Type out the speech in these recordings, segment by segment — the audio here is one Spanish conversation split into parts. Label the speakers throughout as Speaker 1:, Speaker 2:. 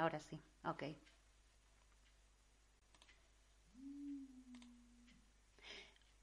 Speaker 1: Ahora sí, ok.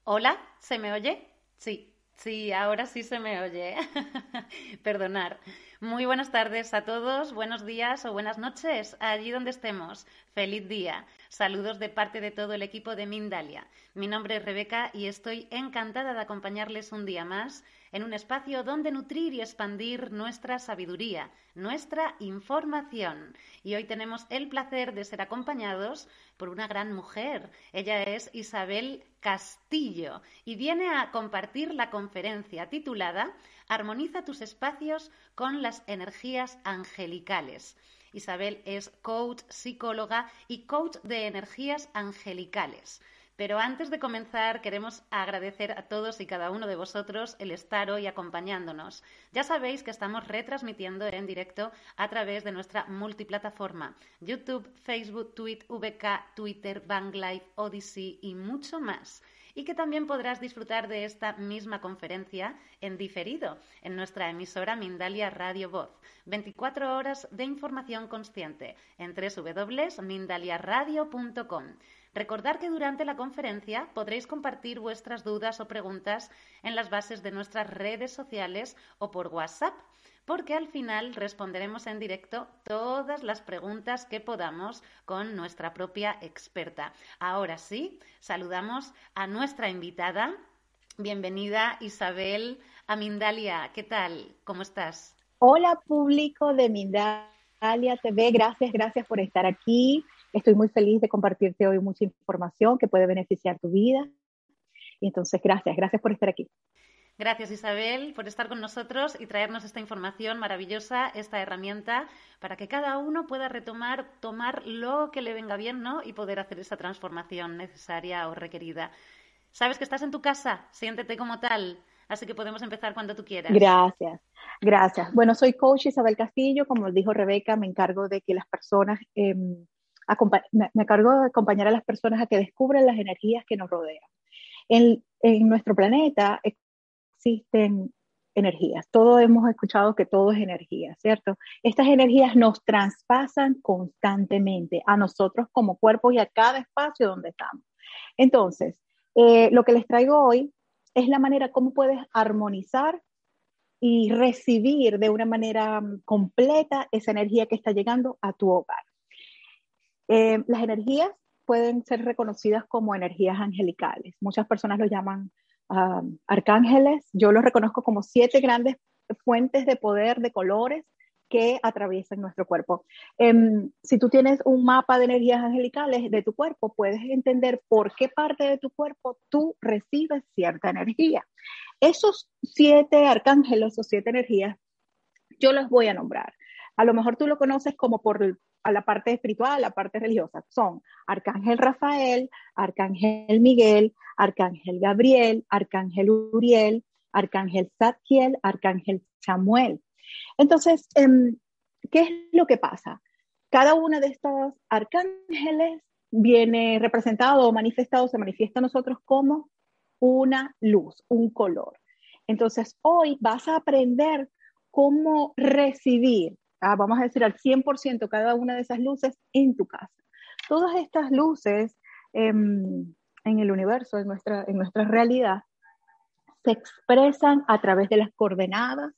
Speaker 1: Hola, ¿se me oye? Sí, sí, ahora sí se me oye. Perdonar. Muy buenas tardes a todos, buenos días o buenas noches, allí donde estemos. Feliz día. Saludos de parte de todo el equipo de Mindalia. Mi nombre es Rebeca y estoy encantada de acompañarles un día más en un espacio donde nutrir y expandir nuestra sabiduría, nuestra información. Y hoy tenemos el placer de ser acompañados por una gran mujer. Ella es Isabel Castillo y viene a compartir la conferencia titulada Armoniza tus espacios con las energías angelicales. Isabel es coach, psicóloga y coach de energías angelicales. Pero antes de comenzar, queremos agradecer a todos y cada uno de vosotros el estar hoy acompañándonos. Ya sabéis que estamos retransmitiendo en directo a través de nuestra multiplataforma YouTube, Facebook, Tweet, VK, Twitter, Banglife, Odyssey y mucho más y que también podrás disfrutar de esta misma conferencia en diferido en nuestra emisora Mindalia Radio Voz. 24 horas de información consciente en www.mindaliaradio.com. Recordar que durante la conferencia podréis compartir vuestras dudas o preguntas en las bases de nuestras redes sociales o por WhatsApp, porque al final responderemos en directo todas las preguntas que podamos con nuestra propia experta. Ahora sí, saludamos a nuestra invitada. Bienvenida Isabel a Mindalia. ¿Qué tal? ¿Cómo estás?
Speaker 2: Hola público de Mindalia TV, gracias, gracias por estar aquí. Estoy muy feliz de compartirte hoy mucha información que puede beneficiar tu vida. Y entonces, gracias, gracias por estar aquí.
Speaker 1: Gracias Isabel por estar con nosotros y traernos esta información maravillosa, esta herramienta, para que cada uno pueda retomar, tomar lo que le venga bien, ¿no? Y poder hacer esa transformación necesaria o requerida. Sabes que estás en tu casa, siéntete como tal, así que podemos empezar cuando tú quieras.
Speaker 2: Gracias, gracias. Bueno, soy coach Isabel Castillo, como dijo Rebeca, me encargo de que las personas em, me, cargo de acompañar a las personas a que descubran las energías que nos rodean. En, nuestro planeta existen energías. Todos hemos escuchado que todo es energía, ¿cierto? Estas energías nos traspasan constantemente a nosotros como cuerpo y a cada espacio donde estamos. Entonces, eh, lo que les traigo hoy es la manera como puedes armonizar y recibir de una manera mm, completa esa energía que está llegando a tu hogar. Eh, las energías pueden ser reconocidas como energías angelicales. Muchas personas lo llaman ah, arcángeles. Yo los reconozco como siete grandes fuentes de poder, de colores que atraviesan nuestro cuerpo. Em, si tú tienes un mapa de energías angelicales de tu cuerpo, puedes entender por qué parte de tu cuerpo tú recibes cierta energía. Esos siete arcángeles o siete energías, yo los voy a nombrar. A lo mejor tú lo conoces como por a la parte espiritual, la parte religiosa. Son Arcángel Rafael, Arcángel Miguel, Arcángel Gabriel, Arcángel Uriel, Arcángel Zadkiel, Arcángel Samuel. Entonces, em, ¿qué es lo que pasa? Cada uno de estos arcángeles viene representado o manifestado, se manifiesta a nosotros como una luz, un color. Entonces, hoy vas a aprender cómo recibir, ah, vamos a decir al 100% cada una de esas luces en tu casa. Todas estas luces em, en el universo, en nuestra, en nuestra realidad, se expresan a través de las coordenadas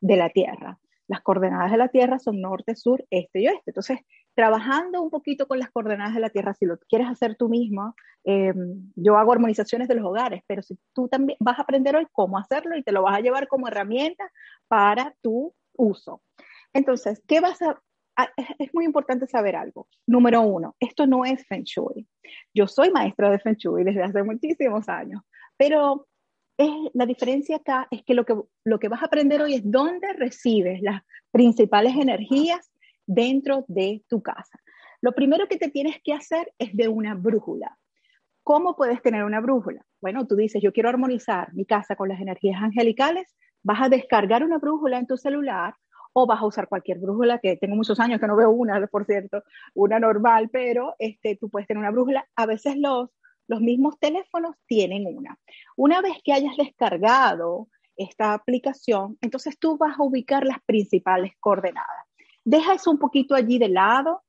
Speaker 2: de la Tierra. Las coordenadas de la Tierra son norte, sur, este y oeste. Entonces, trabajando un poquito con las coordenadas de la Tierra, si lo quieres hacer tú mismo, em, yo hago armonizaciones de los hogares, pero si tú también vas a aprender hoy cómo hacerlo y te lo vas a llevar como herramienta para tu uso. Entonces, ¿qué vas a, es muy importante saber algo. Número uno, esto no es Feng Shui. Yo soy maestra de Feng Shui desde hace muchísimos años, pero la diferencia acá es que lo, que lo que vas a aprender hoy es dónde recibes las principales energías dentro de tu casa. Lo primero que te tienes que hacer es de una brújula. ¿Cómo puedes tener una brújula? Bueno, tú dices, yo quiero armonizar mi casa con las energías angelicales, vas a descargar una brújula en tu celular o vas a usar cualquier brújula, que tengo muchos años que no veo una, por cierto, una normal, pero este, tú puedes tener una brújula. A veces los los mismos teléfonos tienen una. Una vez que hayas descargado esta aplicación, entonces tú vas a ubicar las principales coordenadas. Deja eso un poquito allí de lado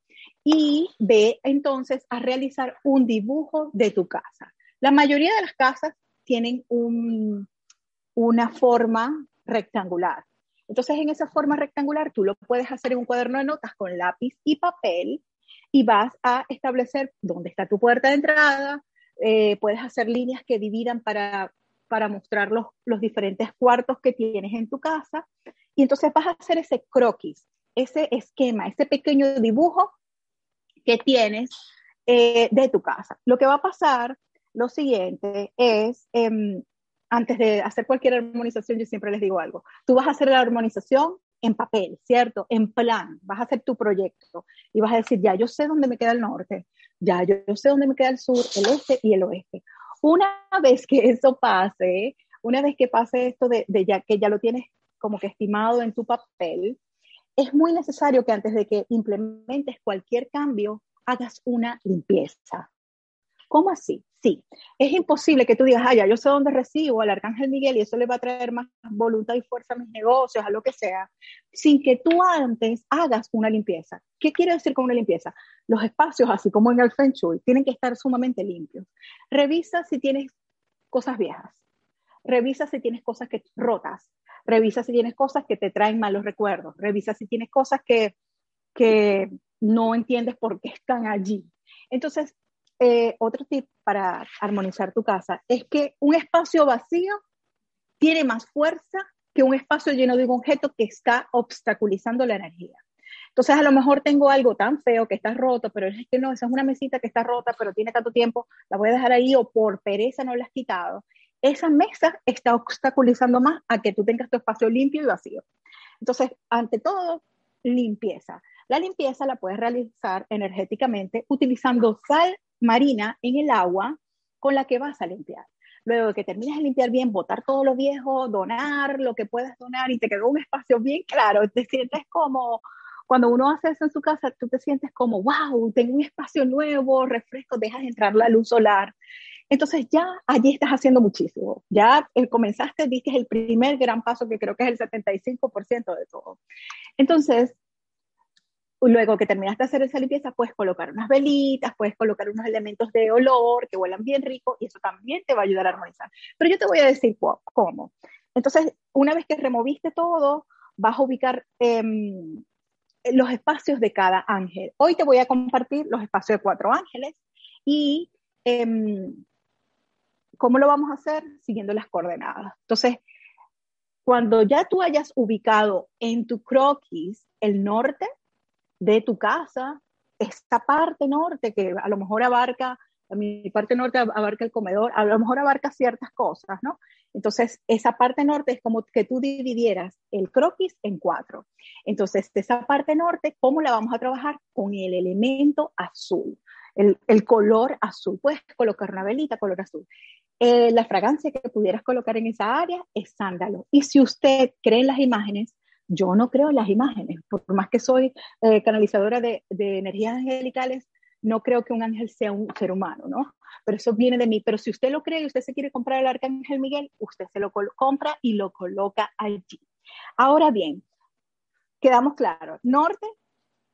Speaker 2: y ve entonces a realizar un dibujo de tu casa. La mayoría de las casas tienen una forma rectangular. Entonces, en esa forma rectangular, tú lo puedes hacer en un cuaderno de notas con lápiz y papel y vas a establecer dónde está tu puerta de entrada, eh, puedes hacer líneas que dividan para, para mostrar los, los, diferentes cuartos que tienes en tu casa. Y entonces vas a hacer ese croquis, ese esquema, ese pequeño dibujo que tienes eh, de tu casa. Lo que va a pasar, lo siguiente, es, em, antes de hacer cualquier armonización, yo siempre les digo algo, tú vas a hacer la armonización en papel, ¿cierto? En plan, vas a hacer tu proyecto y vas a decir, ya, yo sé dónde me queda el norte, ya yo, sé dónde me queda el sur, el este y el oeste. Una vez que eso pase, una vez que pase esto de, de ya que ya lo tienes como que estimado en tu papel, es muy necesario que antes de que implementes cualquier cambio, hagas una limpieza. ¿Cómo así? Sí, es imposible que tú digas, ah, ya yo sé dónde recibo al Arcángel Miguel y eso le va a traer más voluntad y fuerza a mis negocios, a lo que sea, sin que tú antes hagas una limpieza. ¿Qué quiere decir con una limpieza? Los espacios, así como en el Feng Shui, tienen que estar sumamente limpios. Revisa si tienes cosas viejas. Revisa si tienes cosas que rotas. Revisa si tienes cosas que te traen malos recuerdos. Revisa si tienes cosas que, que no entiendes por qué están allí. Entonces, eh, otro tip para armonizar tu casa es que un espacio vacío tiene más fuerza que un espacio lleno de un objeto que está obstaculizando la energía. Entonces, a lo mejor tengo algo tan feo que está roto, pero es que no, esa es una mesita que está rota, pero tiene tanto tiempo, la voy a dejar ahí o por pereza no la has quitado. Esa mesa está obstaculizando más a que tú tengas tu espacio limpio y vacío. Entonces, ante todo, limpieza. La limpieza la puedes realizar energéticamente utilizando sal marina en el agua con la que vas a limpiar. Luego de que termines de limpiar bien, botar todo lo viejo, donar lo que puedas donar y te quedó un espacio bien claro, te sientes como, cuando uno hace eso en su casa, tú te sientes como, wow, tengo un espacio nuevo, refresco, dejas entrar la luz solar. Entonces ya allí estás haciendo muchísimo. Ya eh, comenzaste, viste el primer gran paso que creo que es el 75% de todo. Entonces, luego que terminaste de hacer esa limpieza, puedes colocar unas velitas, puedes colocar unos elementos de olor que huelan bien rico y eso también te va a ayudar a armonizar. Pero yo te voy a decir cómo. Entonces, una vez que removiste todo, vas a ubicar em, los espacios de cada ángel. Hoy te voy a compartir los espacios de cuatro ángeles y em, cómo lo vamos a hacer siguiendo las coordenadas. Entonces, cuando ya tú hayas ubicado en tu croquis el norte de tu casa, esta parte norte que a lo mejor abarca, mi parte norte abarca el comedor, a lo mejor abarca ciertas cosas, ¿no? Entonces, esa parte norte es como que tú dividieras el croquis en cuatro. Entonces, esa parte norte, ¿cómo la vamos a trabajar? Con el elemento azul, el, el color azul. Puedes colocar una velita color azul. Eh, la fragancia que pudieras colocar en esa área es sándalo. Y si usted cree en las imágenes, yo no creo en las imágenes, por más que soy eh, canalizadora de, energías angelicales, no creo que un ángel sea un ser humano, ¿no? Pero eso viene de mí. Pero si usted lo cree y usted se quiere comprar el arcángel Miguel, usted se lo compra y lo coloca allí. Ahora bien, quedamos claros, norte,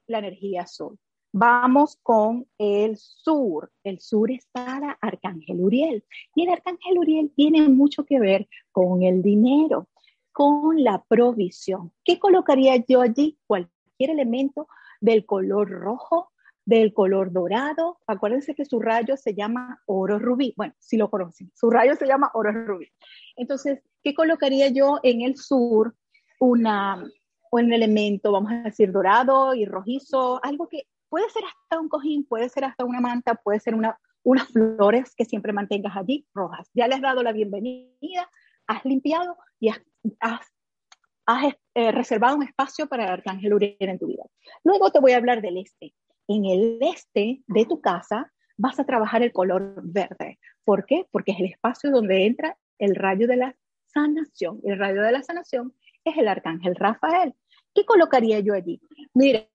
Speaker 2: la energía azul. Vamos con el sur. El sur es para Arcángel Uriel. Y el Arcángel Uriel tiene mucho que ver con el dinero, con la provisión. ¿Qué colocaría yo allí? Cualquier elemento del color rojo, del color dorado. Acuérdense que su rayo se llama oro rubí. Bueno, si lo conocen, su rayo se llama oro rubí. Entonces, ¿qué colocaría yo en el sur? Una, un elemento, vamos a decir, dorado y rojizo, algo que Puede ser hasta un cojín, puede ser hasta una manta, puede ser una, unas flores que siempre mantengas allí rojas. Ya le has dado la bienvenida, has limpiado y has, has, eh, reservado un espacio para el arcángel Uriel en tu vida. Luego te voy a hablar del este. En el este de tu casa vas a trabajar el color verde. ¿Por qué? Porque es el espacio donde entra el rayo de la sanación. El rayo de la sanación es el arcángel Rafael. ¿Qué colocaría yo allí? Miren,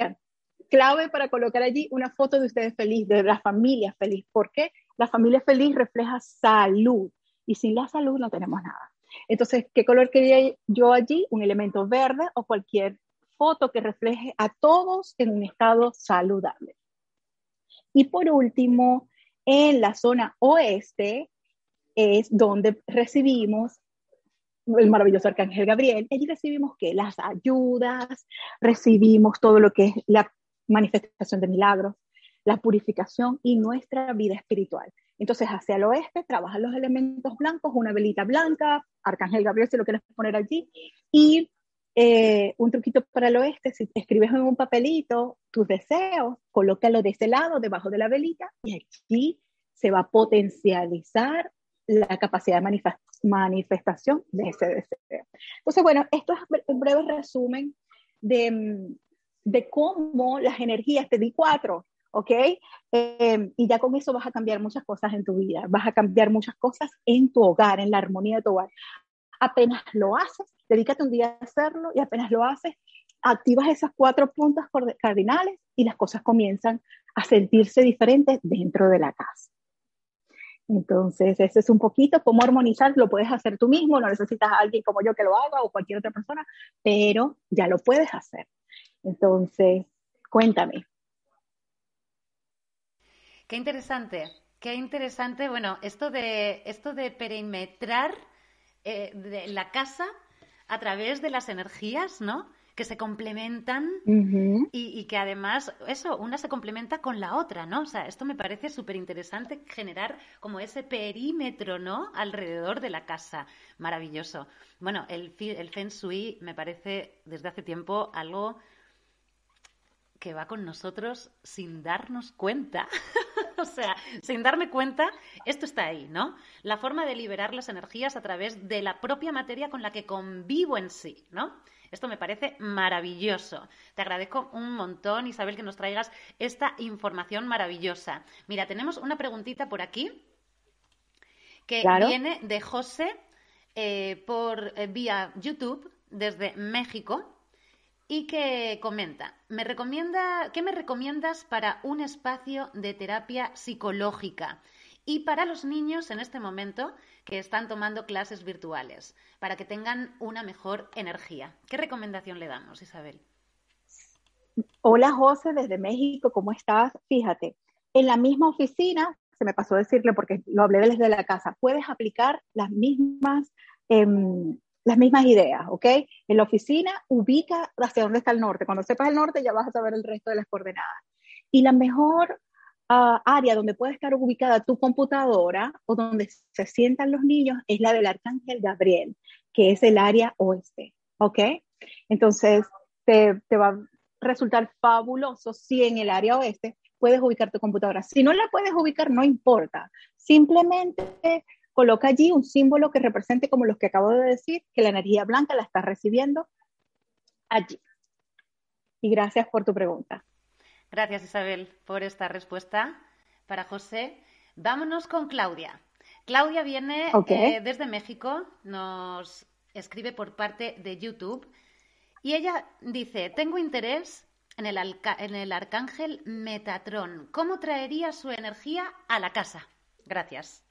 Speaker 2: clave para colocar allí una foto de ustedes feliz, de la familia feliz. ¿Por qué? La familia feliz refleja salud y sin la salud no tenemos nada. Entonces, ¿qué color quería yo allí? Un elemento verde o cualquier foto que refleje a todos en un estado saludable. Y por último, en la zona oeste es donde recibimos el maravilloso arcángel Gabriel. Allí recibimos que las ayudas, recibimos todo lo que es la manifestación de milagros, la purificación y nuestra vida espiritual. Entonces, hacia el oeste trabajan los elementos blancos, una velita blanca, Arcángel Gabriel, si lo quieres poner allí, y eh, un truquito para el oeste, si escribes en un papelito tus deseos, colócalo de ese lado, debajo de la velita, y allí se va a potencializar la capacidad de manifestación de ese deseo. Entonces, bueno, esto es un breve resumen de, mm, de cómo las energías, te di cuatro, ¿ok? Em, y ya con eso vas a cambiar muchas cosas en tu vida, vas a cambiar muchas cosas en tu hogar, en la armonía de tu hogar. Apenas lo haces, dedícate un día a hacerlo y apenas lo haces, activas esas cuatro puntos cardinales y las cosas comienzan a sentirse diferentes dentro de la casa. Entonces, ese es un poquito cómo armonizar, lo puedes hacer tú mismo, no necesitas a alguien como yo que lo haga o cualquier otra persona, pero ya lo puedes hacer. Entonces, cuéntame.
Speaker 1: Qué interesante, qué interesante. Bueno, esto de, esto de perimetrar eh, de la casa a través de las energías, ¿no? que se complementan y, que además, eso, una se complementa con la otra, ¿no? O sea, esto me parece súper interesante generar como ese perímetro, ¿no? Alrededor de la casa. Maravilloso. Bueno, el, el Feng Shui me parece desde hace tiempo algo que va con nosotros sin darnos cuenta. o sea, sin darme cuenta, esto está ahí, ¿no? La forma de liberar las energías a través de la propia materia con la que convivo en sí, ¿no? Esto me parece maravilloso. Te agradezco un montón, Isabel, que nos traigas esta información maravillosa. Mira, tenemos una preguntita por aquí que viene de José eh, por eh, vía YouTube desde México y que comenta, me recomienda, ¿qué me recomiendas para un espacio de terapia psicológica? Y para los niños en este momento que están tomando clases virtuales, para que tengan una mejor energía. ¿Qué recomendación le damos, Isabel?
Speaker 2: Hola José, desde México, ¿cómo estás? Fíjate, en la misma oficina, se me pasó decirle porque lo hablé desde la casa, puedes aplicar las mismas, em, las mismas ideas, ¿ok? En la oficina, ubica hacia dónde está el norte. Cuando sepas el norte, ya vas a saber el resto de las coordenadas. Y la mejor ah, área donde puede estar ubicada tu computadora o donde se sientan los niños es la del Arcángel Gabriel, que es el área oeste, ¿ok? Entonces, te, te va a resultar fabuloso si en el área oeste puedes ubicar tu computadora. Si no la puedes ubicar, no importa. Simplemente coloca allí un símbolo que represente como los que acabo de decir, que la energía blanca la está recibiendo allí. Y gracias por tu pregunta.
Speaker 1: Gracias Isabel por esta respuesta para José. Vámonos con Claudia. Claudia viene eh, desde México, nos escribe por parte de YouTube y ella dice, tengo interés en el, en el arcángel Metatron. ¿Cómo traería su energía a la casa? Gracias.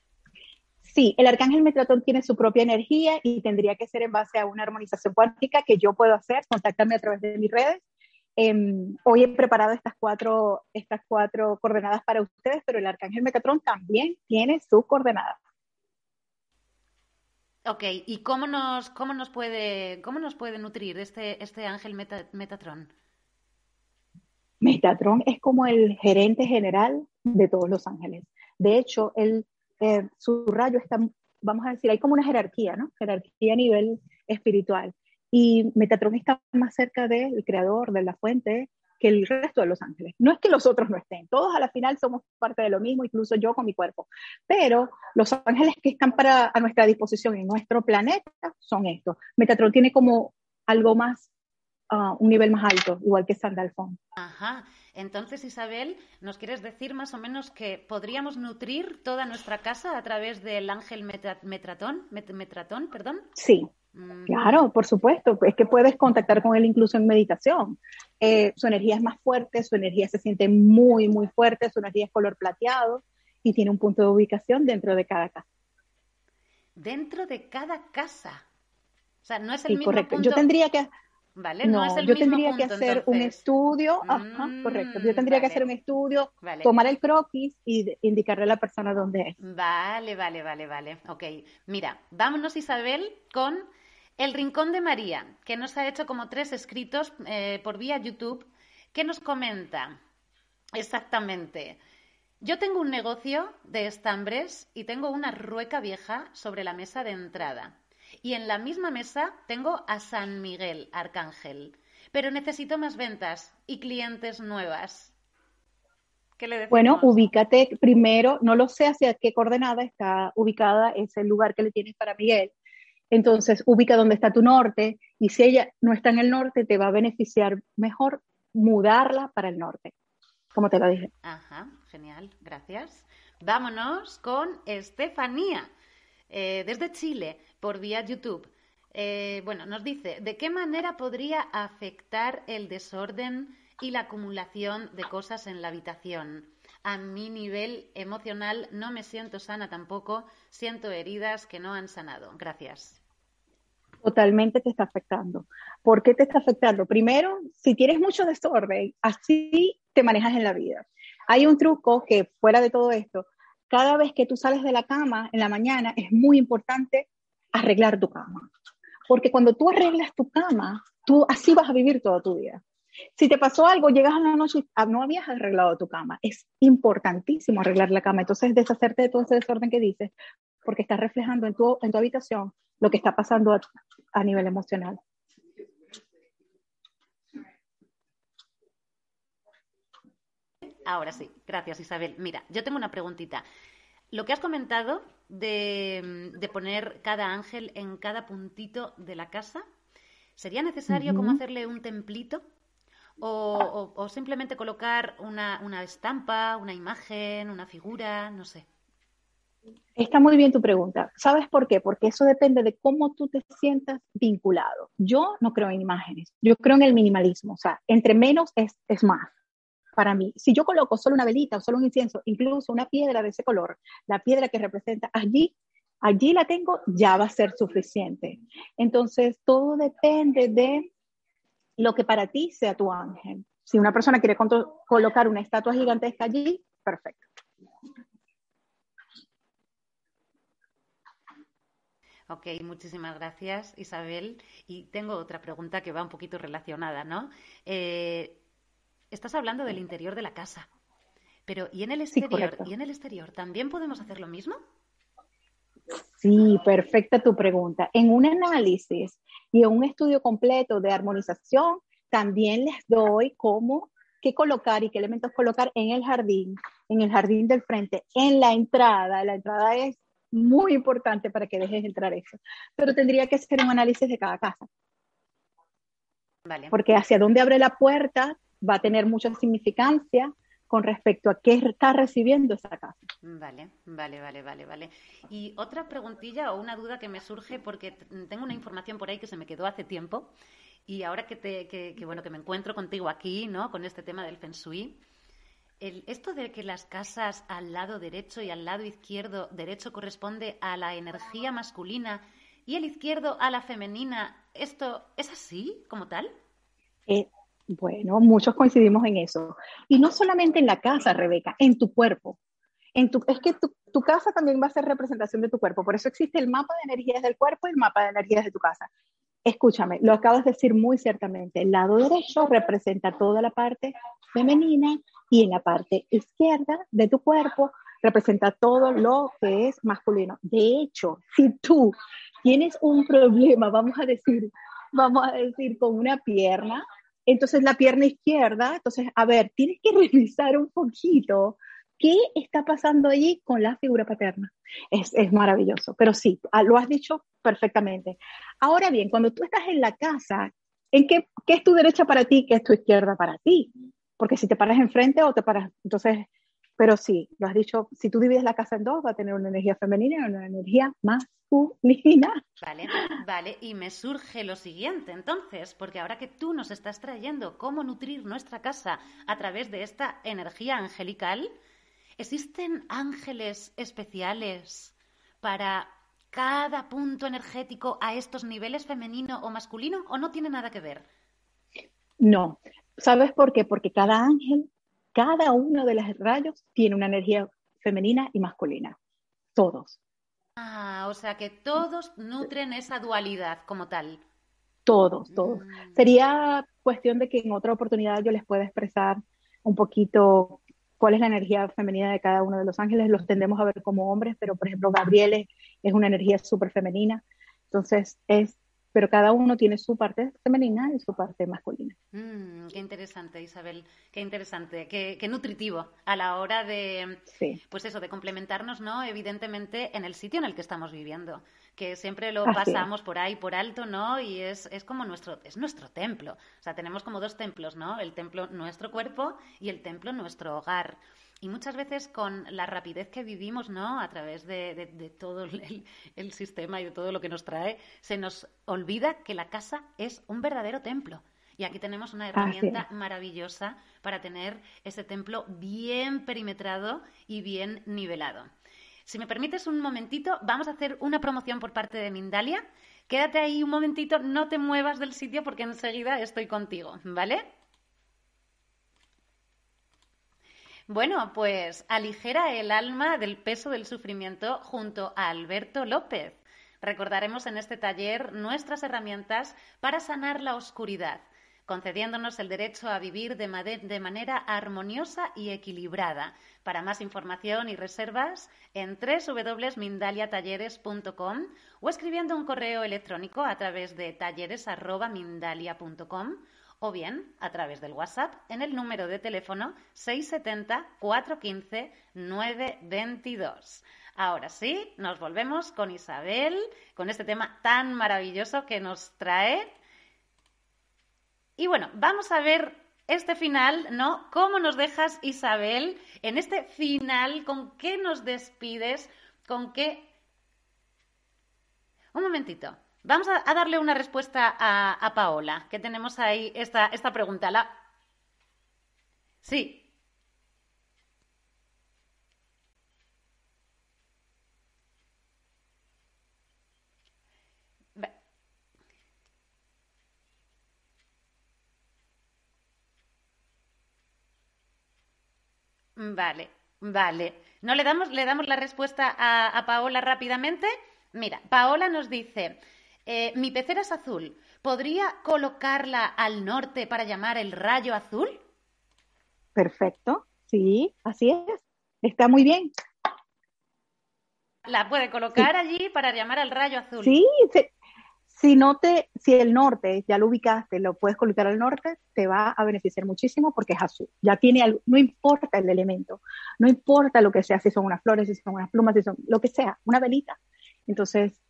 Speaker 2: Sí, el arcángel Metatron tiene su propia energía y tendría que ser en base a una armonización cuántica que yo puedo hacer. Contáctame a través de mis redes. Em, hoy he preparado estas cuatro, estas cuatro coordenadas para ustedes, pero el arcángel Metatron también tiene sus coordenadas.
Speaker 1: Ok, ¿y cómo nos, cómo nos, puede, cómo nos puede nutrir este, este ángel Metatron?
Speaker 2: Metatron es como el gerente general de todos los ángeles. De hecho, él, eh, su rayo está, vamos a decir, hay como una jerarquía, ¿no? Jerarquía a nivel espiritual. Y Metatron está más cerca del creador, de la fuente, que el resto de los ángeles. No es que los otros no estén, todos a la final somos parte de lo mismo, incluso yo con mi cuerpo, pero los ángeles que están para, a nuestra disposición en nuestro planeta son estos. Metatron tiene como algo más, uh, un nivel más alto, igual que Sandalfón.
Speaker 1: Ajá. Entonces, Isabel, ¿nos quieres decir más o menos que podríamos nutrir toda nuestra casa a través del ángel Metratón? Metratón, perdón.
Speaker 2: Sí, Mm. Claro, por supuesto, es que puedes contactar con él incluso en meditación. Eh, su energía es más fuerte, su energía se siente muy, muy fuerte, su energía es color plateado y tiene un punto de ubicación dentro de cada casa.
Speaker 1: Dentro de cada casa. O sea, no es el mismo
Speaker 2: correcto. Yo tendría que...
Speaker 1: Vale, no, es el
Speaker 2: yo tendría que hacer un estudio, ajá, correcto. Yo tendría que hacer un estudio, tomar el croquis y indicarle a la persona dónde es.
Speaker 1: Vale, vale, vale, vale. Ok, mira, vámonos Isabel con el Rincón de María, que nos ha hecho como tres escritos eh, por vía YouTube, que nos comenta exactamente. Yo tengo un negocio de estambres y tengo una rueca vieja sobre la mesa de entrada. Y en la misma mesa tengo a San Miguel, Arcángel. Pero necesito más ventas y clientes nuevas.
Speaker 2: ¿Qué le bueno, ubícate primero, no lo sé hacia qué coordenada está ubicada ese lugar que le tienes para Miguel, entonces, ubica dónde está tu norte y si ella no está en el norte, te va a beneficiar mejor mudarla para el norte, como te lo dije.
Speaker 1: Ajá, genial, gracias. Vámonos con Estefanía, eh, desde Chile, por vía YouTube. Eh, bueno, nos dice, ¿de qué manera podría afectar el desorden y la acumulación de cosas en la habitación? A mi nivel emocional no me siento sana tampoco, siento heridas que no han sanado. Gracias
Speaker 2: totalmente te está afectando. ¿Por qué te está afectando? Primero, si tienes mucho desorden, así te manejas en la vida. Hay un truco que fuera de todo esto, cada vez que tú sales de la cama en la mañana es muy importante arreglar tu cama. Porque cuando tú arreglas tu cama, tú así vas a vivir todo tu día. Si te pasó algo, llegas a la noche y no habías arreglado tu cama. Es importantísimo arreglar la cama. Entonces, deshacerte de todo ese desorden que dices, porque estás reflejando en tu, en tu habitación lo que está pasando a, nivel emocional.
Speaker 1: Ahora sí, gracias Isabel. Mira, yo tengo una preguntita. Lo que has comentado de, poner cada ángel en cada puntito de la casa, ¿sería necesario como hacerle un templito? O, simplemente colocar una, una estampa, una imagen, una figura, no sé.
Speaker 2: Está muy bien tu pregunta. ¿Sabes por qué? Porque eso depende de cómo tú te sientas vinculado. Yo no creo en imágenes, yo creo en el minimalismo. O sea, entre menos es, es más para mí. Si yo coloco solo una velita o solo un incienso, incluso una piedra de ese color, la piedra que representa allí, allí la tengo, ya va a ser suficiente. Entonces, todo depende de lo que para ti sea tu ángel. Si una persona quiere colocar una estatua gigantesca allí, perfecto.
Speaker 1: Ok, muchísimas gracias, Isabel. Y tengo otra pregunta que va un poquito relacionada, ¿no? Eh, estás hablando del interior de la casa, pero ¿y en el exterior? ¿Y en el exterior también podemos hacer lo mismo?
Speaker 2: Sí, perfecta tu pregunta. En un análisis y en un estudio completo de armonización, también les doy cómo qué colocar y qué elementos colocar en el jardín, en el jardín del frente, en la entrada. La entrada es muy importante para que dejes entrar eso, pero tendría que ser un análisis de cada casa. Vale. Porque hacia dónde abre la puerta va a tener mucha significancia con respecto a qué está recibiendo esa casa.
Speaker 1: Vale, vale, vale, vale, vale. Y otra preguntilla o una duda que me surge porque tengo una información por ahí que se me quedó hace tiempo y ahora que te, que, bueno, que me encuentro contigo aquí, ¿no? Con este tema del feng shui. El, esto de que las casas al lado derecho y al lado izquierdo, derecho corresponde a la energía masculina y el izquierdo a la femenina, ¿esto es así como tal?
Speaker 2: Eh, bueno, muchos coincidimos en eso. Y no solamente en la casa, Rebeca, en tu cuerpo. En tu, es que tu, tu, casa también va a ser representación de tu cuerpo. Por eso existe el mapa de energías del cuerpo y el mapa de energías de tu casa. Escúchame, lo acabas de decir muy ciertamente. El lado derecho representa toda la parte femenina y en la parte izquierda de tu cuerpo representa todo lo que es masculino. De hecho, si tú tienes un problema, vamos a decir, vamos a decir con una pierna, entonces la pierna izquierda, entonces, a ver, tienes que revisar un poquito qué está pasando allí con la figura paterna. Es, es maravilloso, pero sí, ah, lo has dicho perfectamente. Ahora bien, cuando tú estás en la casa, ¿en qué, qué es tu derecha para ti, qué es tu izquierda para ti? Porque si te paras enfrente o te paras, entonces pero sí, lo has dicho, si tú divides la casa en dos, va a tener una energía femenina y una energía masculina.
Speaker 1: Vale, vale. Y me surge lo siguiente, entonces, porque ahora que tú nos estás trayendo cómo nutrir nuestra casa a través de esta energía angelical, ¿existen ángeles especiales para cada punto energético a estos niveles femenino o masculino o no tiene nada que ver?
Speaker 2: No. ¿Sabes por qué? Porque cada ángel cada uno de los rayos tiene una energía femenina y masculina. Todos.
Speaker 1: Ah, o sea que todos nutren esa dualidad como tal.
Speaker 2: Todos, todos. Mm. Sería cuestión de que en otra oportunidad yo les pueda expresar un poquito cuál es la energía femenina de cada uno de los ángeles. Los tendemos a ver como hombres, pero por ejemplo Gabriel es una energía súper femenina. Entonces es pero cada uno tiene su parte femenina y su parte masculina.
Speaker 1: Mm, qué interesante, Isabel, qué interesante, qué, nutritivo a la hora de, pues eso, de complementarnos, ¿no? Evidentemente en el sitio en el que estamos viviendo, que siempre lo pasamos por ahí, por alto, ¿no? Y es, es como nuestro, es nuestro templo. O sea, tenemos como dos templos, ¿no? El templo nuestro cuerpo y el templo nuestro hogar. Y muchas veces con la rapidez que vivimos, ¿no? A través de, todo el, sistema y de todo lo que nos trae, se nos olvida que la casa es un verdadero templo. Y aquí tenemos una herramienta maravillosa para tener ese templo bien perimetrado y bien nivelado. Si me permites un momentito, vamos a hacer una promoción por parte de Mindalia. Quédate ahí un momentito, no te muevas del sitio porque enseguida estoy contigo, ¿vale? Bueno, pues aligera el alma del peso del sufrimiento junto a Alberto López. Recordaremos en este taller nuestras herramientas para sanar la oscuridad, concediéndonos el derecho a vivir de, manera armoniosa y equilibrada. Para más información y reservas, en www.mindaliatalleres.com o escribiendo un correo electrónico a través de talleres.mindalia.com o bien a través del WhatsApp en el número de teléfono 670-415-922. Ahora sí, nos volvemos con Isabel, con este tema tan maravilloso que nos trae. Y bueno, vamos a ver este final, ¿no? ¿Cómo nos dejas, Isabel, en este final? ¿Con qué nos despides? ¿Con qué... Un momentito. Vamos a, darle una respuesta a, Paola, que tenemos ahí esta, esta pregunta. La... Sí. Vale, vale. ¿No le damos, le damos la respuesta a, Paola rápidamente? Mira, Paola nos dice, eh, mi pecera es azul. ¿Podría colocarla al norte para llamar el rayo azul?
Speaker 2: Perfecto, sí, así es. Está muy bien.
Speaker 1: La puede colocar allí para llamar al rayo azul.
Speaker 2: Sí, si no te, si el norte ya lo ubicaste, lo puedes colocar al norte, te va a beneficiar muchísimo porque es azul. Ya tiene no importa el elemento, no importa lo que sea, si son unas flores, si son unas plumas, si son lo que sea, una velita. Entonces,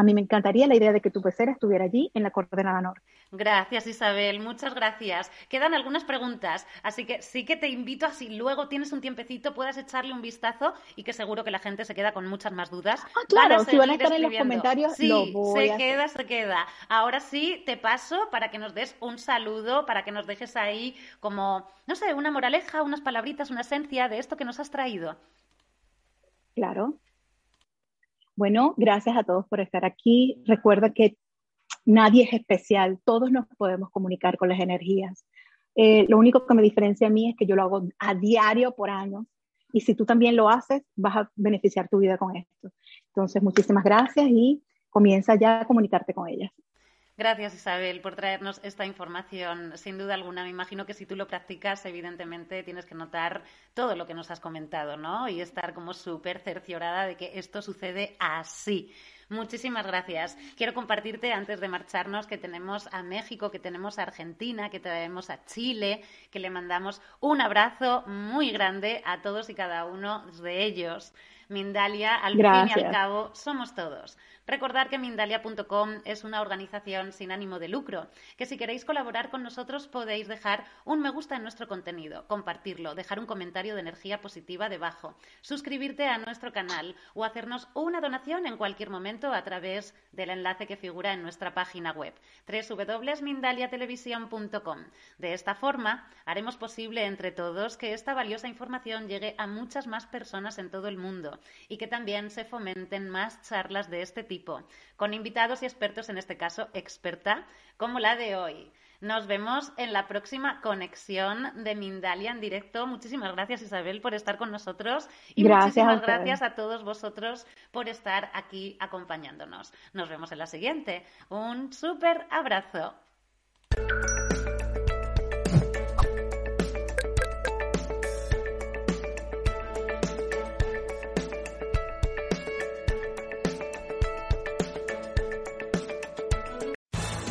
Speaker 2: a mí me encantaría la idea de que tu pecera estuviera allí en la coordenada norte.
Speaker 1: Gracias, Isabel. Muchas gracias. Quedan algunas preguntas, así que sí que te invito a si luego tienes un tiempecito puedas echarle un vistazo y que seguro que la gente se queda con muchas más dudas.
Speaker 2: Ah, claro, si van a estar en los comentarios,
Speaker 1: sí,
Speaker 2: lo voy
Speaker 1: se queda, se queda. Ahora sí, te paso para que nos des un saludo, para que nos dejes ahí como, no sé, una moraleja, unas palabritas, una esencia de esto que nos has traído.
Speaker 2: Claro. Bueno, gracias a todos por estar aquí. Recuerda que nadie es especial, todos nos podemos comunicar con las energías. Eh, lo único que me diferencia a mí es que yo lo hago a diario por años y si tú también lo haces, vas a beneficiar tu vida con esto. Entonces, muchísimas gracias y comienza ya a comunicarte con ellas.
Speaker 1: Gracias, Isabel, por traernos esta información. Sin duda alguna, me imagino que si tú lo practicas, evidentemente tienes que notar todo lo que nos has comentado, ¿no? Y estar como súper cerciorada de que esto sucede así. Muchísimas gracias. Quiero compartirte antes de marcharnos que tenemos a México, que tenemos a Argentina, que tenemos a Chile, que le mandamos un abrazo muy grande a todos y cada uno de ellos. Mindalia, al fin y al cabo, somos todos. Recordar que Mindalia.com es una organización sin ánimo de lucro, que si queréis colaborar con nosotros podéis dejar un me gusta en nuestro contenido, compartirlo, dejar un comentario de energía positiva debajo, suscribirte a nuestro canal o hacernos una donación en cualquier momento a través del enlace que figura en nuestra página web www.mindaliatelevisión.com. De esta forma, haremos posible entre todos que esta valiosa información llegue a muchas más personas en todo el mundo y que también se fomenten más charlas de este tipo con invitados y expertos, en este caso experta, como la de hoy. Nos vemos en la próxima conexión de Mindalia en directo. Muchísimas gracias Isabel por estar con nosotros y muchísimas gracias a todos vosotros por estar aquí acompañándonos. Nos vemos en la siguiente. Un súper abrazo.